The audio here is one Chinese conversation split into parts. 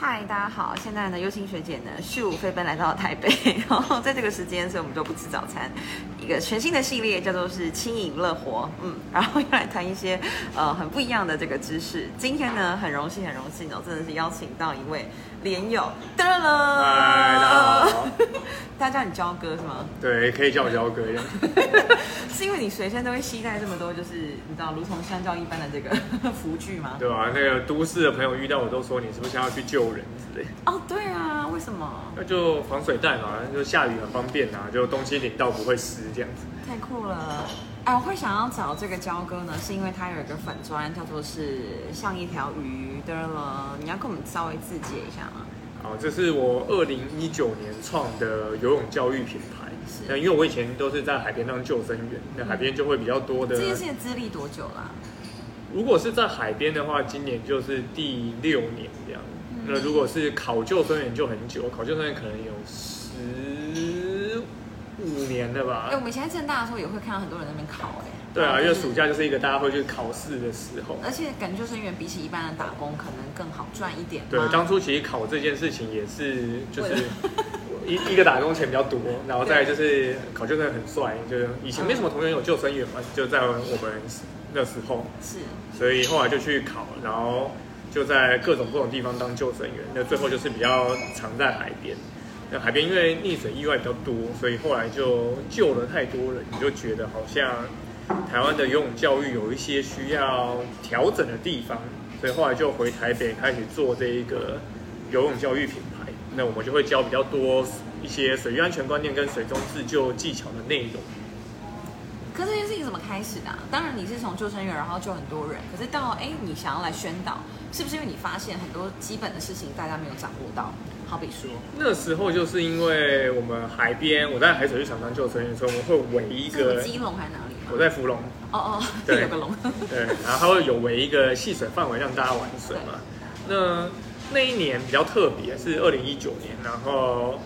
嗨，大家好！现在呢，优青学姐呢，咻飞奔来到了台北，然后在这个时间，所以我们都不吃早餐。一个全新的系列叫做是轻盈乐活，嗯，然后又来谈一些呃很不一样的这个知识。今天呢，很荣幸，很荣幸哦，真的是邀请到一位连友，噔嗨，大家好。大家叫你焦哥是吗？对，可以叫我焦哥一样。是因为你随身都会携带这么多，就是你知道如同香蕉一般的这个福具吗？对啊，那个都市的朋友遇到我都说你是不是想要去救人之类。哦，对啊，为什么？那就防水袋嘛，就下雨很方便啊，就东西淋到不会湿这样子。太酷了！哎，我会想要找这个焦哥呢，是因为他有一个粉砖叫做是像一条鱼的了。你要跟我们稍微自介一下吗？好，这是我二零一九年创的游泳教育品牌。是那因为我以前都是在海边当救生员，那海边就会比较多的这。件事情资历多久啦、如果是在海边的话，今年就是第六年这样。嗯那如果是考救生员就很久，考救生员可能有十五年了吧哎、。我们以前在正大的时候也会看到很多人在那边考、哎，对啊，因为暑假就是一个大家会去考试的时候。而且感觉救生员比起一般的打工可能更好赚一点吗。对，当初其实考这件事情也是就是 一一个打工钱比较多，然后再来就是考救生员很帅，就是以前没什么同学有救生员嘛，就在我们那时候，是所以后来就去考，然后就在各种各种地方当救生员。那最后就是比较常在海边。那海边因为溺水意外比较多，所以后来就救了太多人，你就觉得好像台湾的游泳教育有一些需要调整的地方，所以后来就回台北开始做这一个游泳教育品牌。那我们就会教比较多一些水域安全观念跟水中自救技巧的内容。可这件事情怎么开始的啊、当然你是从救生员，然后救很多人，可是到哎，你想要来宣导，是不是因为你发现很多基本的事情大家没有掌握到？好比说，那时候就是因为我们海边，我在海水浴场当救生员，的时候我们会围一个，基隆还是哪里？我在芙蓉，哦哦，对有个龙。对，然后它会有围一个戏水范围让大家玩水嘛。那那一年比较特别，是二零一九年，然后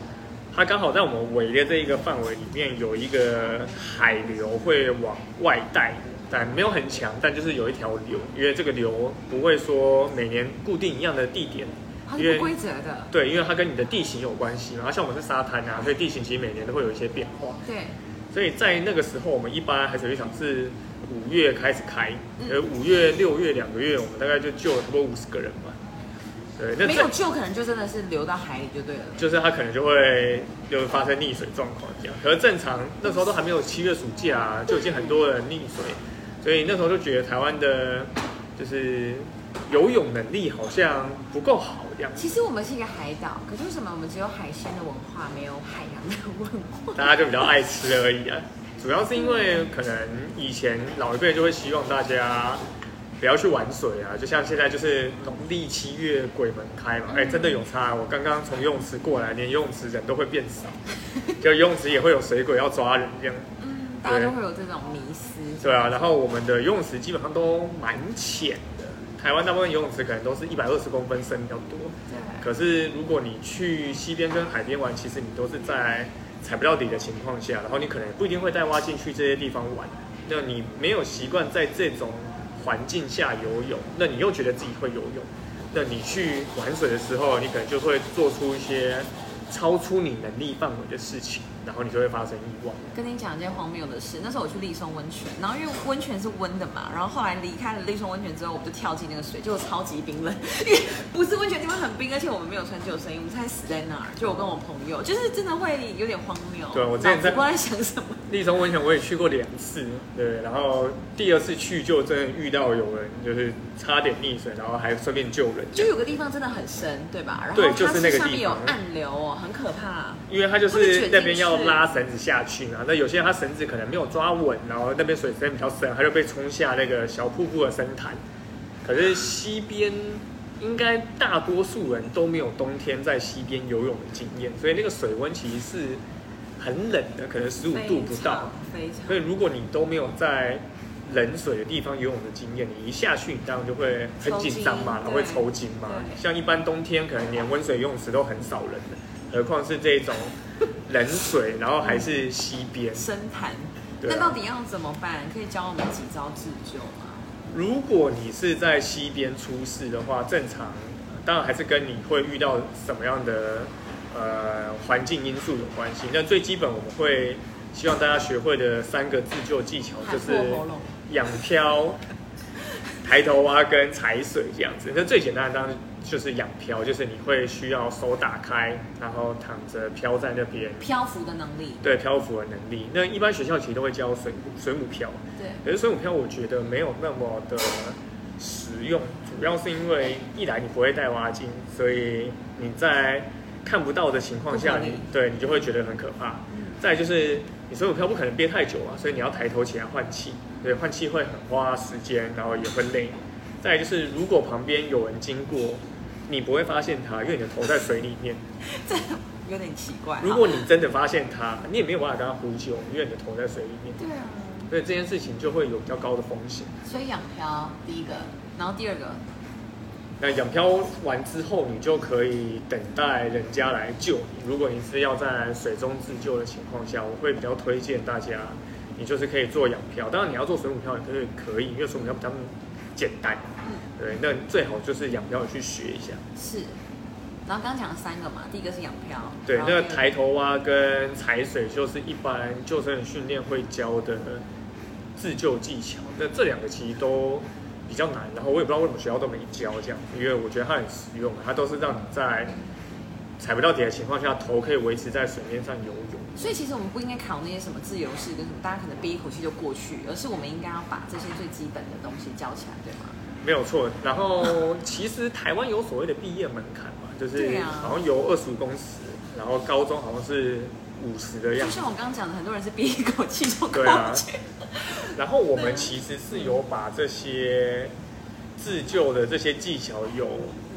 它刚好在我们围的这一个范围里面有一个海流会往外带，但没有很强，但就是有一条流，因为这个流不会说每年固定一样的地点，是不规则的，对，因为它跟你的地形有关系嘛。像我们是沙滩啊，所以地形其实每年都会有一些变化。对，所以在那个时候，我们一般海水浴场是五月开始开，嗯呃，五月、六月两个月，我们大概就救了差不多五十个人嘛。对，那没有救可能就真的是流到海里就对了。就是它可能就会就发生溺水状况这样。可是正常那时候都还没有七月暑假、啊，就已经很多人溺水，所以那时候就觉得台湾的就是游泳能力好像不够好这样。其实我们是一个海岛，可是为什么我们只有海鲜的文化，没有海洋的文化？大家就比较爱吃而已啊。主要是因为可能以前老一辈就会希望大家不要去玩水啊，就像现在就是农历七月鬼门开嘛，哎、真的有差。我刚刚从游泳池过来，连游泳池人都会变少，就游泳池也会有水鬼要抓人这样。嗯，大家都会有这种迷思。对啊，然后我们的游泳池基本上都蛮浅的，台湾大部分游泳池可能都是一百二十公分深比较多。对，可是如果你去西边跟海边玩，其实你都是在踩不到底的情况下，然后你可能也不一定会带蛙进去这些地方玩。那你没有习惯在这种环境下游泳，那你又觉得自己会游泳，那你去玩水的时候，你可能就会做出一些超出你能力范围的事情，然后你就会发生意外。跟你讲一件荒谬的事，那时候我去立松温泉，然后因为温泉是温的嘛，然后后来离开了立松温泉之后，我们就跳进那个水，结果超级冰冷，因为不是温泉地方很冰，而且我们没有穿救生衣，我们才死在那儿。就我跟我朋友，就是真的会有点荒谬。对我之前在脑子不知道在想什么。立松温泉我也去过两次，对，然后第二次去就真的遇到有人就是差点溺水，然后还顺便救人，就有个地方真的很深，对吧？然后它对就是那个上面有暗流哦，很可怕。因为它就是那边要去拉绳子下去嘛，那有些人他绳子可能没有抓稳，然后那边水深比较深，他就被冲下那个小瀑布的深潭。可是西边应该大多数人都没有冬天在西边游泳的经验，所以那个水温其实是很冷的，可能十五度不到。非常，所以如果你都没有在冷水的地方游泳的经验，你一下去，你当然就会很紧张嘛，然后会抽筋嘛。像一般冬天可能连温水游泳池都很少人的，何况是这种冷水，然后还是溪边。深潭。啊那到底要怎么办？可以教我们几招自救吗？如果你是在溪边出事的话，正常当然还是跟你会遇到什么样的呃环境因素有关系。那最基本我们会希望大家学会的三个自救技巧就是仰漂、抬头蛙跟踩水这样子。那最简单的当然就是仰漂，就是你会需要手打开，然后躺着漂在那边，漂浮的能力，对漂浮的能力。那一般学校其实都会教水母水母漂，对，可是水母漂我觉得没有那么的实用，主要是因为一来你不会带蛙镜，所以你在看不到的情况下，你对你就会觉得很可怕。再就是你水母漂不可能憋太久啊，所以你要抬头起来换气，对，换气会很花时间，然后也会累。再就是如果旁边有人经过，你不会发现他，因为你的头在水里面。这有点奇怪。如果你真的发现他，你也没有办法跟他呼救，因为你的头在水里面，对啊，所以这件事情就会有比较高的风险。所以养漂第一个，然后第二个，那养漂完之后，你就可以等待人家来救你。如果你是要在水中自救的情况下，我会比较推荐大家，你就是可以做养漂。当然你要做水母漂也可以，可以，因为水母漂比较简单。嗯，对，那最好就是仰漂去学一下。是。然后刚刚讲了三个嘛，第一个是仰漂，对，那个抬头蛙跟踩水就是一般救生员训练会教的自救技巧。那这两个其实都比较难，然后我也不知道为什么学校都没教这样，因为我觉得它很实用，它都是让你在踩不到底的情况下，头可以维持在水面上游泳。所以其实我们不应该考那些什么自由式跟什么，大家可能憋一口气就过去，而是我们应该要把这些最基本的东西教起来，对吗？没有错，然后其实台湾有所谓的毕业门槛嘛，就是好像有二十五公尺，然后高中好像是五十的样子。就像我刚刚讲的，很多人是憋一口气就过对啊去。然后我们其实是有把这些自救的这些技巧有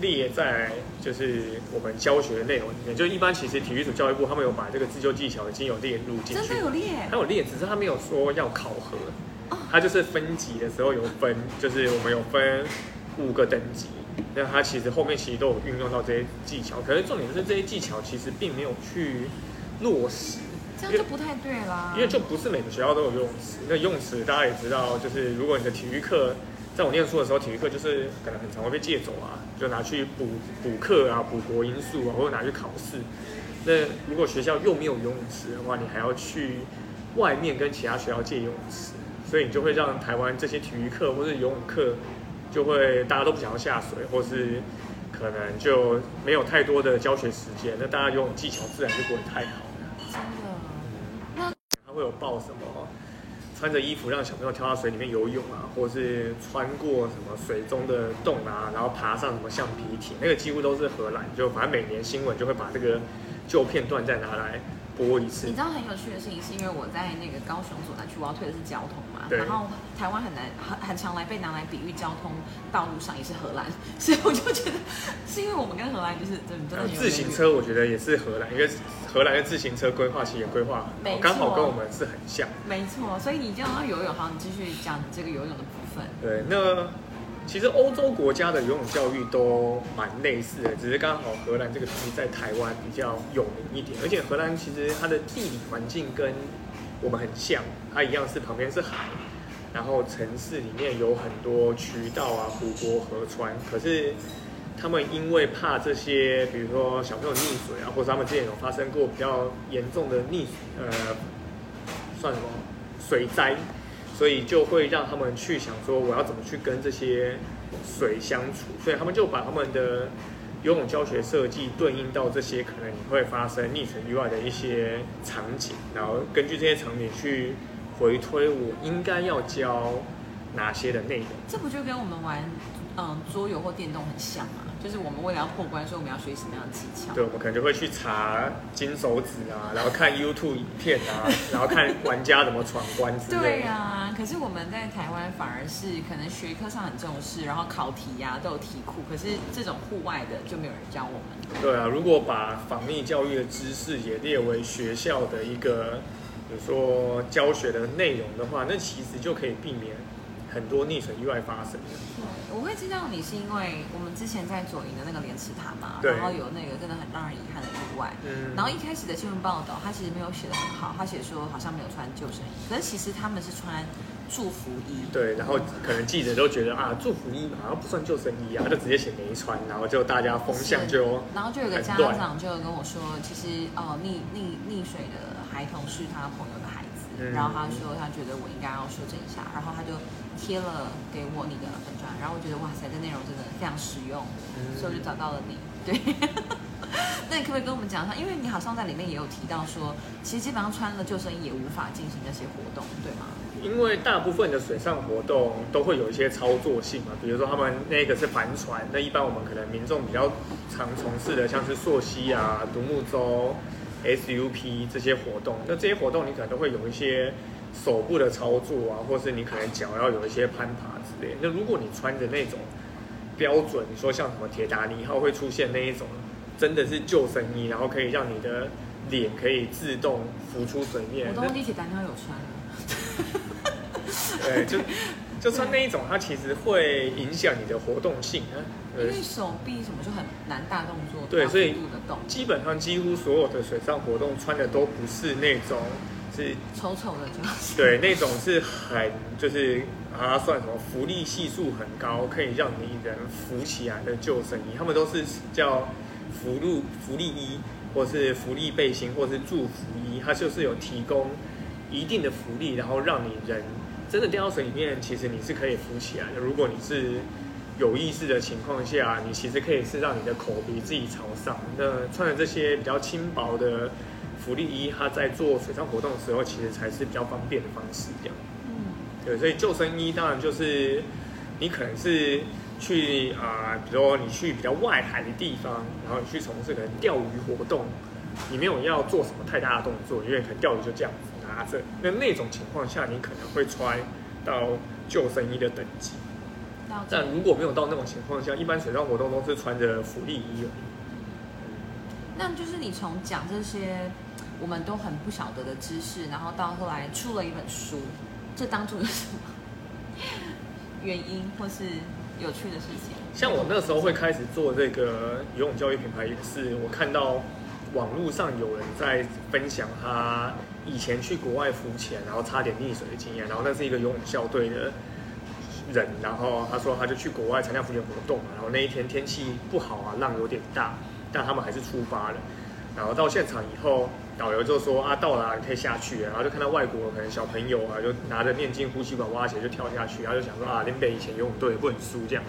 列在就是我们教学的内容里面。就一般其实体育署教育部他们有把这个自救技巧已经有列入进去真的，有列还有列，只是他没有说要考核哦。它就是分级的时候有分，就是我们有分五个等级。那它其实后面其实都有运用到这些技巧，可是重点是这些技巧其实并没有去落实。这样就不太对啦。因为就不是每个学校都有游泳池。那游泳池大家也知道，就是如果你的体育课，在我念书的时候，体育课就是可能很常会被借走啊，就拿去补补课啊、补国音数啊，或者拿去考试。那如果学校又没有游泳池的话，你还要去外面跟其他学校借游泳池，所以你就会让台湾这些体育课或是游泳课，就会大家都不想要下水，或是可能就没有太多的教学时间，那大家游泳技巧自然就不会太好。真的，那他会有报什么穿着衣服让小朋友跳到水里面游泳啊，或是穿过什么水中的洞啊，然后爬上什么橡皮艇，那个几乎都是荷兰。就反正每年新闻就会把这个旧片段再拿来播一次你知。道很有趣的事情，是因为我在那个高雄所南区，我要推的是交通嘛，对然后台湾很难很很常来被拿来比喻交通道路上也是荷兰，所以我就觉得是因为我们跟荷兰就是真的自行车我觉得也是荷兰，因为荷兰的自行车规划其实也规划刚好跟我们是很像。没错，所以你就要游泳，好，你继续讲这个游泳的部分。对，那其实欧洲国家的游泳教育都蛮类似的，只是刚好荷兰这个东西在台湾比较有名一点，而且荷兰其实它的地理环境跟我们很像，它一样是旁边是海，然后城市里面有很多渠道啊、湖泊、河川，可是。他们因为怕这些，比如说小朋友溺水啊，或者他们之前有发生过比较严重的溺呃，算什么水灾，所以就会让他们去想说我要怎么去跟这些水相处，所以他们就把他们的游泳教学设计对应到这些可能你会发生溺水意外的一些场景，然后根据这些场景去回推我应该要教哪些的内容。这不就跟我们玩嗯桌游或电动很像嘛？就是我们为了要破关，所以我们要学习什么样的技巧？对，我们可能就会去查金手指啊，然后看 YouTube 影片啊，然后看玩家怎么闯关之类的。对啊，可是我们在台湾反而是可能学科上很重视，然后考题呀、都有题库，可是这种户外的就没有人教我们。对啊，如果把防疫教育的知识也列为学校的一个，比如说教学的内容的话，那其实就可以避免很多溺水意外发生的。我会知道你是因为我们之前在左营的那个莲池塔嘛，然后有那个真的很让人遗憾的意外。嗯然后一开始的新闻报道，他其实没有写的很好，他写说好像没有穿救生衣，可是其实他们是穿祝福衣。对，然后可能记者都觉得啊，祝福衣好像不算救生衣啊，就直接写没穿，然后就大家风向就然后就有个家长就跟我说，其实哦溺溺溺水的孩童是他朋友的孩子，嗯然后他说他觉得我应该要修正一下，然后他就贴了给我你的粉砖，然后我觉得哇塞，这内容真的非常实用，嗯所以我就找到了你。对，那你可不可以跟我们讲一下？因为你好像在里面也有提到说，其实基本上穿了救生衣也无法进行那些活动，对吗？因为大部分的水上活动都会有一些操作性嘛，比如说他们那个是帆船，那一般我们可能民众比较常从事的，像是溯溪啊、独木舟、SUP 这些活动，那这些活动你可能都会有一些手部的操作啊，或是你可能脚要有一些攀爬之类。那如果你穿着那种标准，你说像什么铁达尼号会出现那一种，真的是救生衣，然后可以让你的脸可以自动浮出水面，那我都地铁单挑有穿了。对，就就穿那一种，它其实会影响你的活动性因为手臂什么就很难大动作，大对所以基本上几乎所有的水上活动穿的都不是那种是，丑丑的就是。对，那种是很就是啊算什么福利系数很高，可以让你人浮起来的救生衣，他们都是叫浮力浮力衣，或是浮力背心，或是祝福衣，它就是有提供一定的浮力，然后让你人真的掉到水里面，其实你是可以浮起来的。如果你是有意识的情况下，你其实可以是让你的口鼻自己朝上。那穿着这些比较轻薄的浮力衣，它在做水上活动的时候，其实才是比较方便的方式。这样，嗯，对，所以救生衣当然就是你可能是去啊、比如说你去比较外海的地方，然后你去从事可能钓鱼活动，你没有要做什么太大的动作，因为可能钓鱼就这样子拿着。那那种情况下，你可能会穿到救生衣的等级。但如果没有到那种情况下，一般水上活动都是穿着浮力衣。那就是你从讲这些我们都很不晓得的知识，然后到后来出了一本书，这当中有什么原因或是有趣的事情？像我那时候会开始做这个游泳教育品牌，也是我看到网络上有人在分享他以前去国外浮潜，然后差点溺水的经验。然后那是一个游泳校队的人，然后他说他就去国外参加浮潜活动，然后那一天天气不好啊，浪有点大，但他们还是出发了。然后到现场以后，导游就说啊到了啊，你可以下去了。然后就看到外国可能小朋友啊，就拿着面镜、呼吸管、蛙鞋就跳下去，然后就想说啊，林北以前游泳队不能输这样。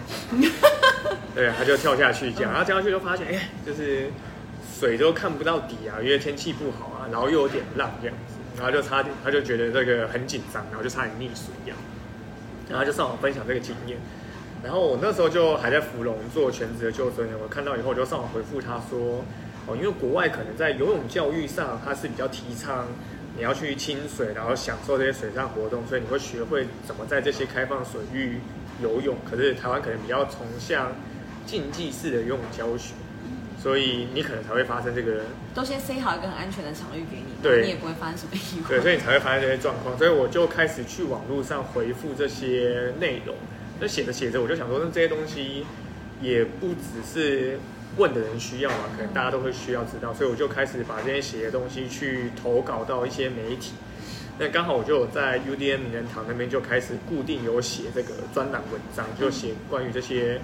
对，他就跳下去这样，然后跳下去就发现，哎，就是水都看不到底啊，因为天气不好啊，然后又有点浪这样子，然后就差点，他就觉得这个很紧张，然后就差点溺水这样，然后就上网分享这个经验。然后我那时候就还在芙蓉做全职的救生员，我看到以后我就上网回复他说，哦，因为国外可能在游泳教育上，它是比较提倡你要去亲水，然后享受这些水上活动，所以你会学会怎么在这些开放水域游泳。可是台湾可能比较崇尚竞技式的游泳教学，所以你可能才会发生这个都先塞好一个很安全的场域给你，对你也不会发生什么意外。对，所以你才会发生这些状况。所以我就开始去网络上回复这些内容。那写着写着，我就想说，那这些东西也不只是问的人需要嘛，可能大家都会需要知道。所以我就开始把这些写的东西去投稿到一些媒体。那刚好我就有在 U D M 名人堂那边就开始固定有写这个专栏文章，就写关于这些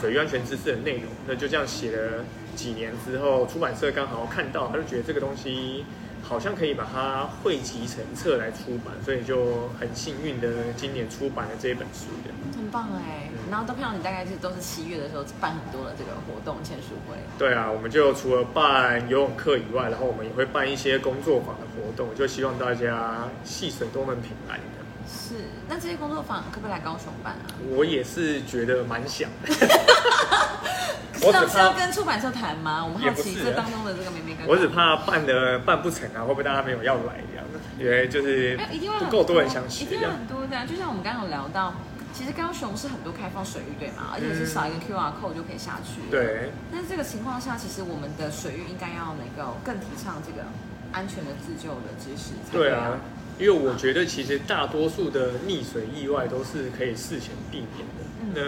水域安全知识的内容。那就这样写了几年之后，出版社刚好看到，他就觉得这个东西好像可以把它汇集成册来出版，所以就很幸运的今年出版了这一本书的。很棒哎、嗯然后都看到你大概是都是七月的时候办很多的这个活动签书会，对啊，我们就除了办游泳课以外，然后我们也会办一些工作坊的活动，就希望大家戏水都能平安的。是。那这些工作坊可不可以来高雄办啊？我也是觉得蛮想的，是 我只要是要怕跟出版社谈吗？我们好奇这当中的这个妹妹跟我只怕办的办不成啊，会不会大家没有要来一样？因为就是不够多人想学一定。很多的啊、就像我们刚刚有聊到，其实高雄是很多开放水域对吗？而且是扫一个 QR code 就可以下去。。嗯对，但是这个情况下，其实我们的水域应该要能够更提倡这个安全的自救的知识才对啊，因为我觉得其实大多数的溺水意外都是可以事前避免的。嗯那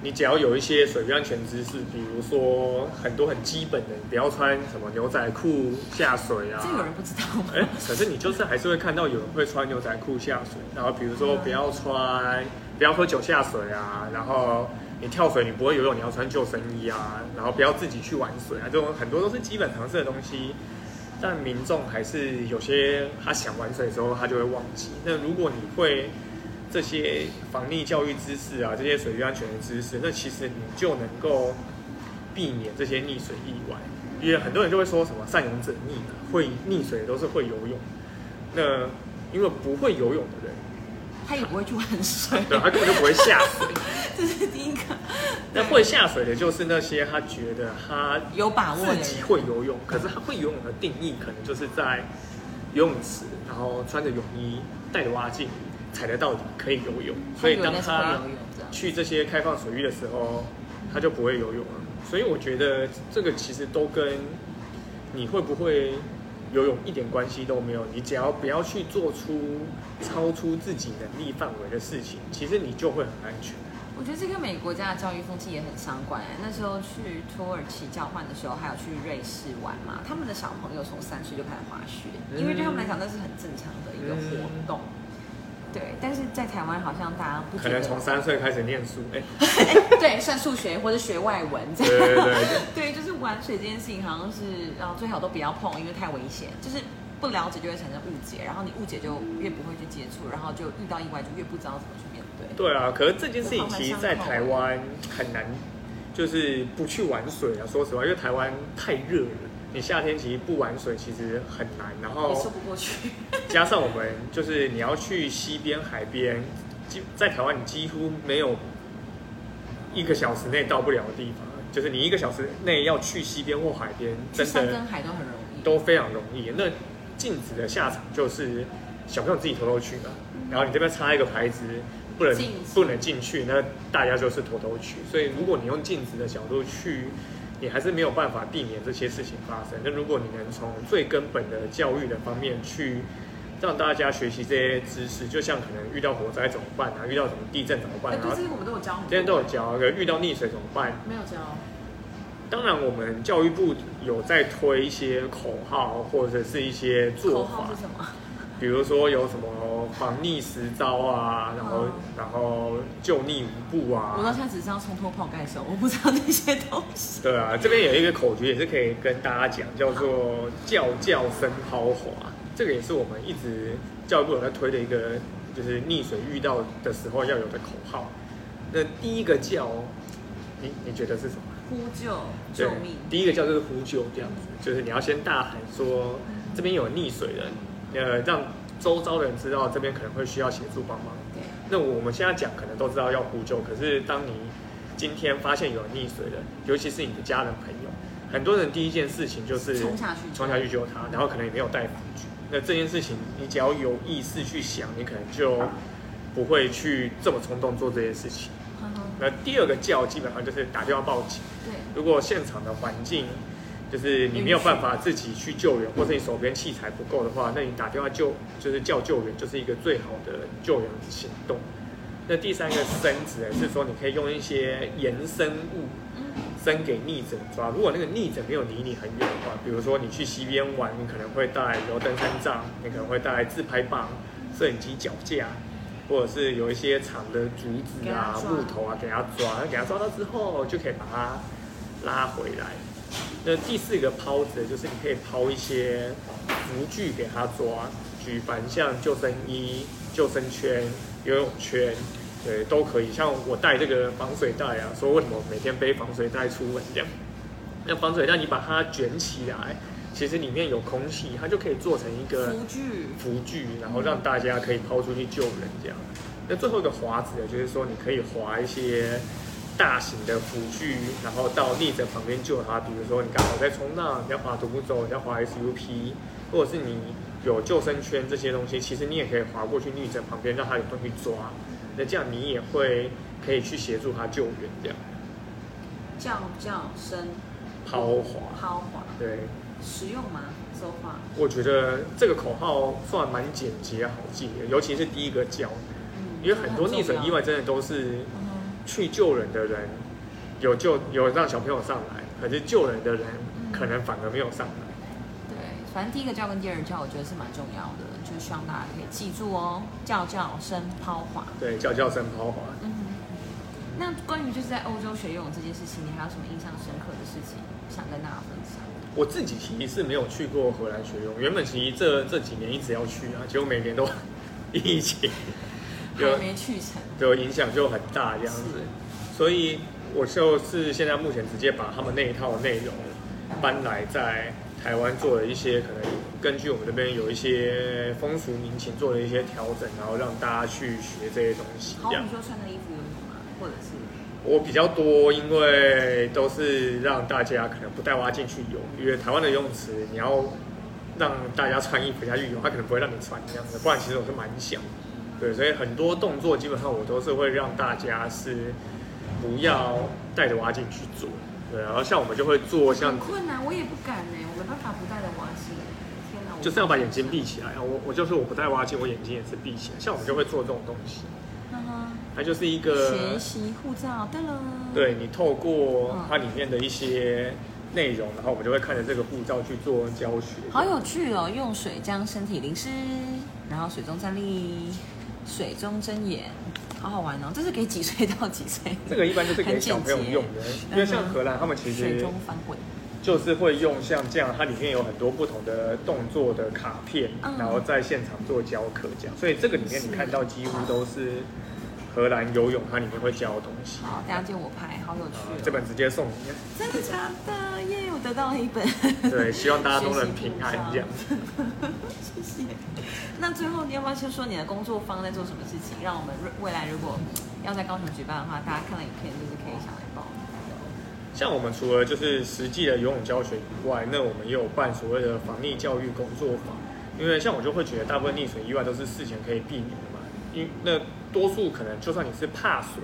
你只要有一些水域安全知识，比如说很多很基本的，你不要穿什么牛仔裤下水啊。这有人不知道吗？哎，可是你就是还是会看到有人会穿牛仔裤下水，然后比如说不要穿，不要喝酒下水啊，然后你跳水你不会游泳，你要穿救生衣啊，然后不要自己去玩水啊，这种很多都是基本常识的东西，但民众还是有些他想玩水的时候他就会忘记。那如果你会这些防溺教育知识啊，这些水域安全的知识，那其实你就能够避免这些溺水意外。因为很多人就会说什么善泳者溺嘛，会溺水的都是会游泳。那因为不会游泳的人，他也不会去玩水，对，他根本就不会下水。这是第一个。那会下水的就是那些他觉得他有把握自己，会游泳，可是他会游泳的定义可能就是在游泳池，然后穿着泳衣，戴着蛙镜，踩得到底可以游泳。所以当他去这些开放水域的时候，他就不会游泳了。所以我觉得这个其实都跟你会不会游泳一点关系都没有。你只要不要去做出超出自己能力范围的事情，其实你就会很安全。我觉得这跟每个国家的教育风气也很相关哎。那时候去土耳其交换的时候，还有去瑞士玩嘛，他们的小朋友从三岁就开始滑雪，因为对他们来讲那是很正常的一个活动。对，但是在台湾好像大家不可能从三岁开始念书，哎、对算数学或者学外文这对样。对对，对，就是玩水这件事情，好像是然后最好都不要碰，因为太危险。就是不了解就会产生误解，然后你误解就越不会去接触，然后就遇到意外就越不知道怎么去面对。对啊，可是这件事情其实，在台湾很难，就是不去玩水啊。说实话，因为台湾太热了，你夏天其实不玩水其实很难。然也说后不过去。加上我们就是你要去西边、海边，几在台湾你几乎没有一个小时内到不了的地方。就是你一个小时内要去西边或海边，去真的山跟海都很容易。都非常容易。那禁止的下场就是小朋友自己偷偷去嘛，然后你这边插一个牌子，不能不能进去，那大家就是偷偷去。所以如果你用禁止的角度去，你还是没有办法避免这些事情发生。那如果你能从最根本的教育的方面去。让大家学习这些知识，就像可能遇到火灾怎么办啊，遇到什么地震怎么办哎，啊，这些我们都有教很多。今天都有教，可遇到溺水怎么办？没有教。当然，我们教育部有在推一些口号或者是一些做法号是，什么？比如说有什么防溺十招啊，然后、嗯然后救溺五步啊我到啊，现在只知道冲脱泡盖手，我不知道那些东西。对啊，这边有一个口诀也是可以跟大家讲，叫做叫叫声抛滑，这个也是我们一直教育部有在推的一个，就是溺水遇到的时候要有的口号。那第一个叫，你你觉得是什么？呼救救命，第一个叫就是呼救这样子，就是你要先大喊说这边有溺水人，呃，让周遭的人知道这边可能会需要协助帮忙。对，那我们现在讲可能都知道要呼救，可是当你今天发现有人溺水了，尤其是你的家人朋友，很多人第一件事情就是冲下去冲下去救他，然后可能也没有带防具。那这件事情你只要有意识去想，你可能就不会去这么冲动做这些事情。那第二个叫基本上就是打电话报警。对，如果现场的环境就是你没有办法自己去救援，或者你手边器材不够的话，那你打电话救就是叫救援，就是一个最好的救援行动。那第三个绳子呢是说，你可以用一些延伸物嗯，伸给逆者抓。如果那个逆者没有离你很远的话，比如说你去溪边玩，你可能会带油灯三杖，你可能会带自拍棒、摄影机脚架，或者是有一些长的竹子啊、木头啊，给他抓。那给他抓到之后，就可以把它拉回来。那第四个抛子就是你可以抛一些浮具给他抓，举凡像救生衣、救生圈、游泳圈，对，都可以。像我带这个防水袋啊，说为什么每天背防水袋出门这样？那防水袋你把它卷起来，其实里面有空气，它就可以做成一个浮具，浮具，然后让大家可以抛出去救人这样。那最后一个滑子呢，就是说你可以滑一些大型的辅具，然后到逆者旁边救他。比如说你刚好在冲浪，你要滑独木舟，你要滑 SUP，或者是你有救生圈这些东西，其实你也可以滑过去逆者旁边，让他有东西抓。那这样你也会可以去协助他救援这样。叫叫声抛滑。抛滑，对，实用吗说话我觉得这个口号算蛮简洁好记的，尤其是第一个叫，嗯因为很多溺水意外，真的都是嗯去救人的人有救有让小朋友上来，可是救人的人可能反而没有上来。对，反正第一个叫跟第二个叫，我觉得是蛮重要的，就是希望大家可以记住哦，叫叫声抛滑。对，叫叫声抛滑。嗯哼，那关于就是在欧洲学游泳这件事情，你还有什么印象深刻的事情想跟大家分享？我自己其实是没有去过荷兰学游泳，原本其实这这几年一直要去啊，结果每年都 疫情，有还没去成，有影响就很大这样子，所以我就是现在目前直接把他们那一套内容搬来在台湾做了一些可能根据我们这边有一些风俗民情做了一些调整，然后让大家去学这些东西好，这样比。说穿的衣服有什么吗？或者是我比较多，因为都是让大家可能不带蛙进去游，因为台湾的游泳池你要让大家穿衣服下去游，他可能不会让你穿这样子，不然其实我是蛮想，对，所以很多动作基本上我都是会让大家是不要带着蛙进去做，对，然后像我们就会做像很困难，我也不敢呢，我没办法不带着蛙镜。天哪，就是要把眼睛闭起来啊，我我就是我不戴蛙镜，我眼睛也是闭起来，像我们就会做这种东西，嗯哼它就是一个学习护照，对了，对你透过嗯它里面的一些内容，然后我们就会看着这个护照去做教学。好有趣哦！用水将身体淋湿，然后水中站立，水中睁眼，好好玩哦！这是给几岁到几岁？这个一般就是给小朋友用的，因为像荷兰他们其实水中翻滚，就是会用像这样，它里面有很多不同的动作的卡片，嗯然后在现场做教课这样，所以这个里面你看到几乎都是荷兰游泳它里面会教的东西。好，大家借我拍，好有趣哦！这本直接送你，真的假的？得到了一本，对，希望大家都能平安这样。谢谢。那最后你要不要先说你的工作方在做什么事情，让我们未来如果要在高雄举办的话，大家看了影片就是可以想来报名。像我们除了就是实际的游泳教学以外，那我们也有办所谓的防溺教育工作坊。因为像我就会觉得，大部分溺水意外都是事前可以避免的嘛。因那多数可能就算你是怕水，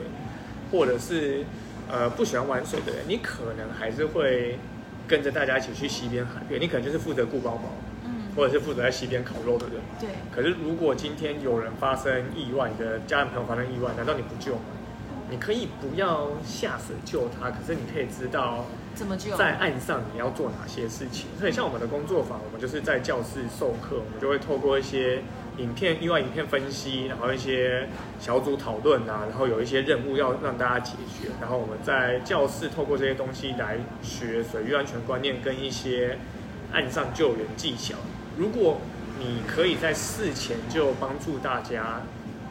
或者是呃不喜欢玩水的人，你可能还是会跟着大家一起去西边海边。你可能就是负责顾包包，嗯，或者是负责在西边烤肉的人。对，可是如果今天有人发生意外，你的家人朋友发生意外，难道你不救吗？你可以不要下水救他，可是你可以知道怎么救？在岸上你要做哪些事情。所以像我们的工作坊，我们就是在教室授课，我们就会透过一些影片、意外影片分析，然后一些小组讨论啊，然后有一些任务要让大家解决，然后我们在教室透过这些东西来学水域安全观念跟一些岸上救援技巧。如果你可以在事前就帮助大家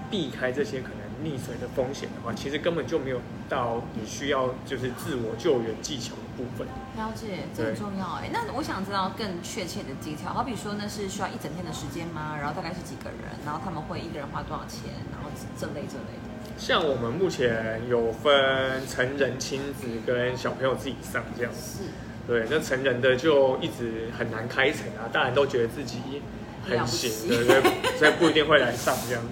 避开这些可能溺水的风险的话，其实根本就没有到你需要就是自我救援技巧部分。了解，这很重要哎。那我想知道更确切的技巧，好比说那是需要一整天的时间吗？然后大概是几个人？然后他们会一个人花多少钱？然后这类这类的。像我们目前有分成人、亲子跟小朋友自己上这样子。是，对，那成人的就一直很难开成啊，大人都觉得自己很行，了不对，所以不一定会来上这样。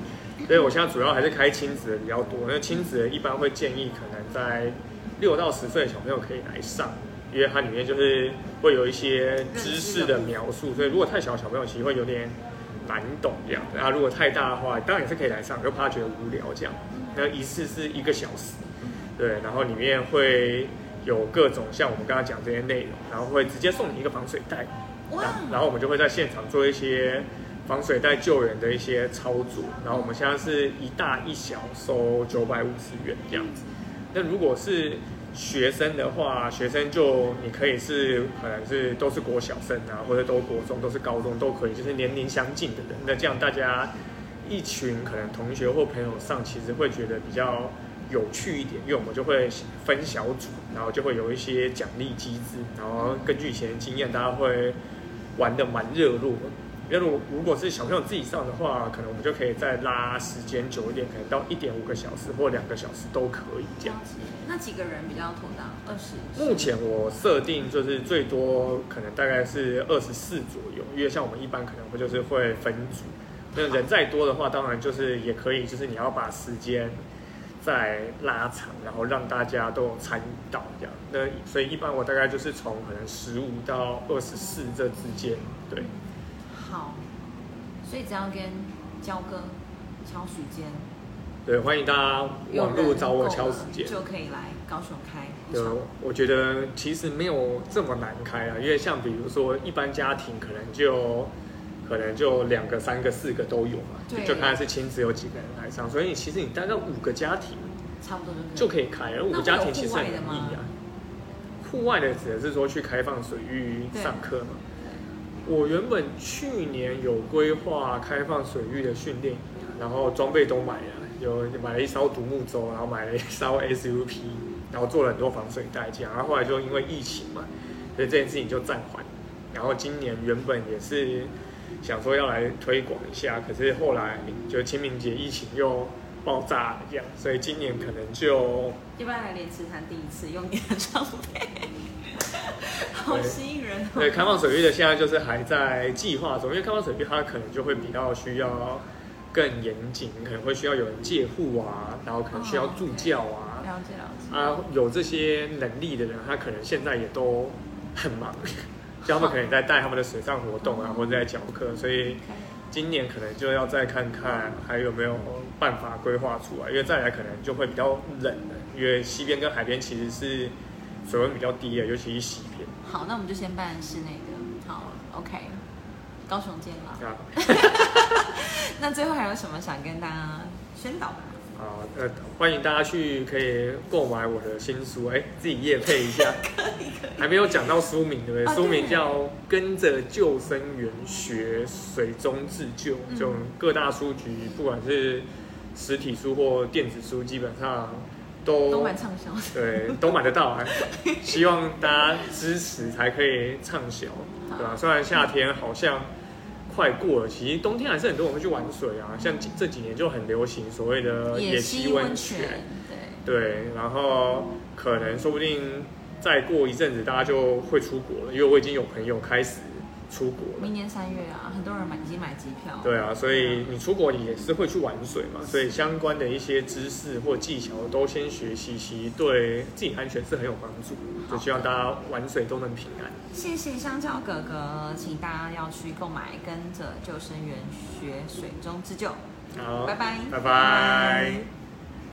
所以我现在主要还是开亲子的比较多，那亲子的一般会建议可能在六到十岁的小朋友可以来上，因为它里面就是会有一些知识的描述，所以如果太小的小朋友其实会有点难懂这样。那如果太大的话，当然也是可以来上，就怕他觉得无聊这样。那一次是一个小时，对，然后里面会有各种像我们刚刚讲这些内容，然后会直接送你一个防水袋，哇然后然后我们就会在现场做一些防水袋救援的一些操作，然后我们现在是一大一小收九百五十元这样子。那如果是学生的话，学生就你可以是可能是都是国小生啊，或者都国中，都是高中都可以，就是年龄相近的人。那这样大家一群可能同学或朋友上，其实会觉得比较有趣一点，因为我们就会分小组，然后就会有一些奖励机制，然后根据以前的经验，大家会玩的蛮热络的。因为如果如果是小朋友自己上的话，可能我们就可以再拉时间久一点，可能到一点五个小时或两个小时都可以这样。子。那几个人比较妥当？二十。目前我设定就是最多可能大概是二十四左右，因为像我们一般可能会就是会分组，那人再多的话，当然就是也可以，就是你要把时间再拉长，然后让大家都参与到这样。那所以一般我大概就是从可能十五到二十四这之间，对。好，所以只要跟焦哥敲时间，对，欢迎大家网络找我敲时间，就可以来高雄开。对，我觉得其实没有这么难开啊，因为像比如说一般家庭可能就可能就两个、三个、四个都有嘛，就看是亲子有几个人来上，所以其实你大概五个家庭差不多就可以开了。五个家庭其实很容易啊。户外的指的是说去开放水域上课嘛？我原本去年有规划开放水域的训练，然后装备都买了，有买了一艘独木舟，然后买了一艘 SUP，然后做了很多防水代架，然后后来就因为疫情嘛，所以这件事情就暂缓。然后今年原本也是想说要来推广一下，可是后来就清明节疫情又爆炸了这样，所以今年可能就一般来连池潭第一次用你的装备。好吸引人！对，开放水域的现在就是还在计划中，因为开放水域它可能就会比较需要更严谨，可能会需要有人借护啊，然后可能需要助教啊。了解了解。啊，有这些能力的人，他可能现在也都很忙，就他们可能在带他们的水上活动啊，或者在教课，所以今年可能就要再看看还有没有办法规划出来，因为再来可能就会比较冷了，因为西边跟海边其实是。水温比较低的，尤其是西边。好，那我们就先办室内的。好，OK，高雄见了。那最后还有什么想跟大家宣导的？好，呃，欢迎大家去可以购买我的新书，哎，自己夜配一下。可以可以。还没有讲到书名对不对？书名叫《跟着救生员学水中自救》，就各大书局，不管是实体书或电子书，基本上。都都蛮畅销，对，都买得到啊！希望大家支持才可以畅销，对吧？虽然夏天好像快过了，其实冬天还是很多人会去玩水啊。像这几年就很流行所谓的野溪温泉，对对，然后可能说不定再过一阵子大家就会出国了，因为我已经有朋友开始。出国，明年三月啊，很多人买已经买机票。对啊，所以你出国也是会去玩水嘛，所以相关的一些知识或技巧都先学习，其实对自己安全是很有帮助。就希望大家玩水都能平安。谢谢香蕉哥哥，请大家要去购买，跟着救生员学水中自救。好，拜拜，拜拜。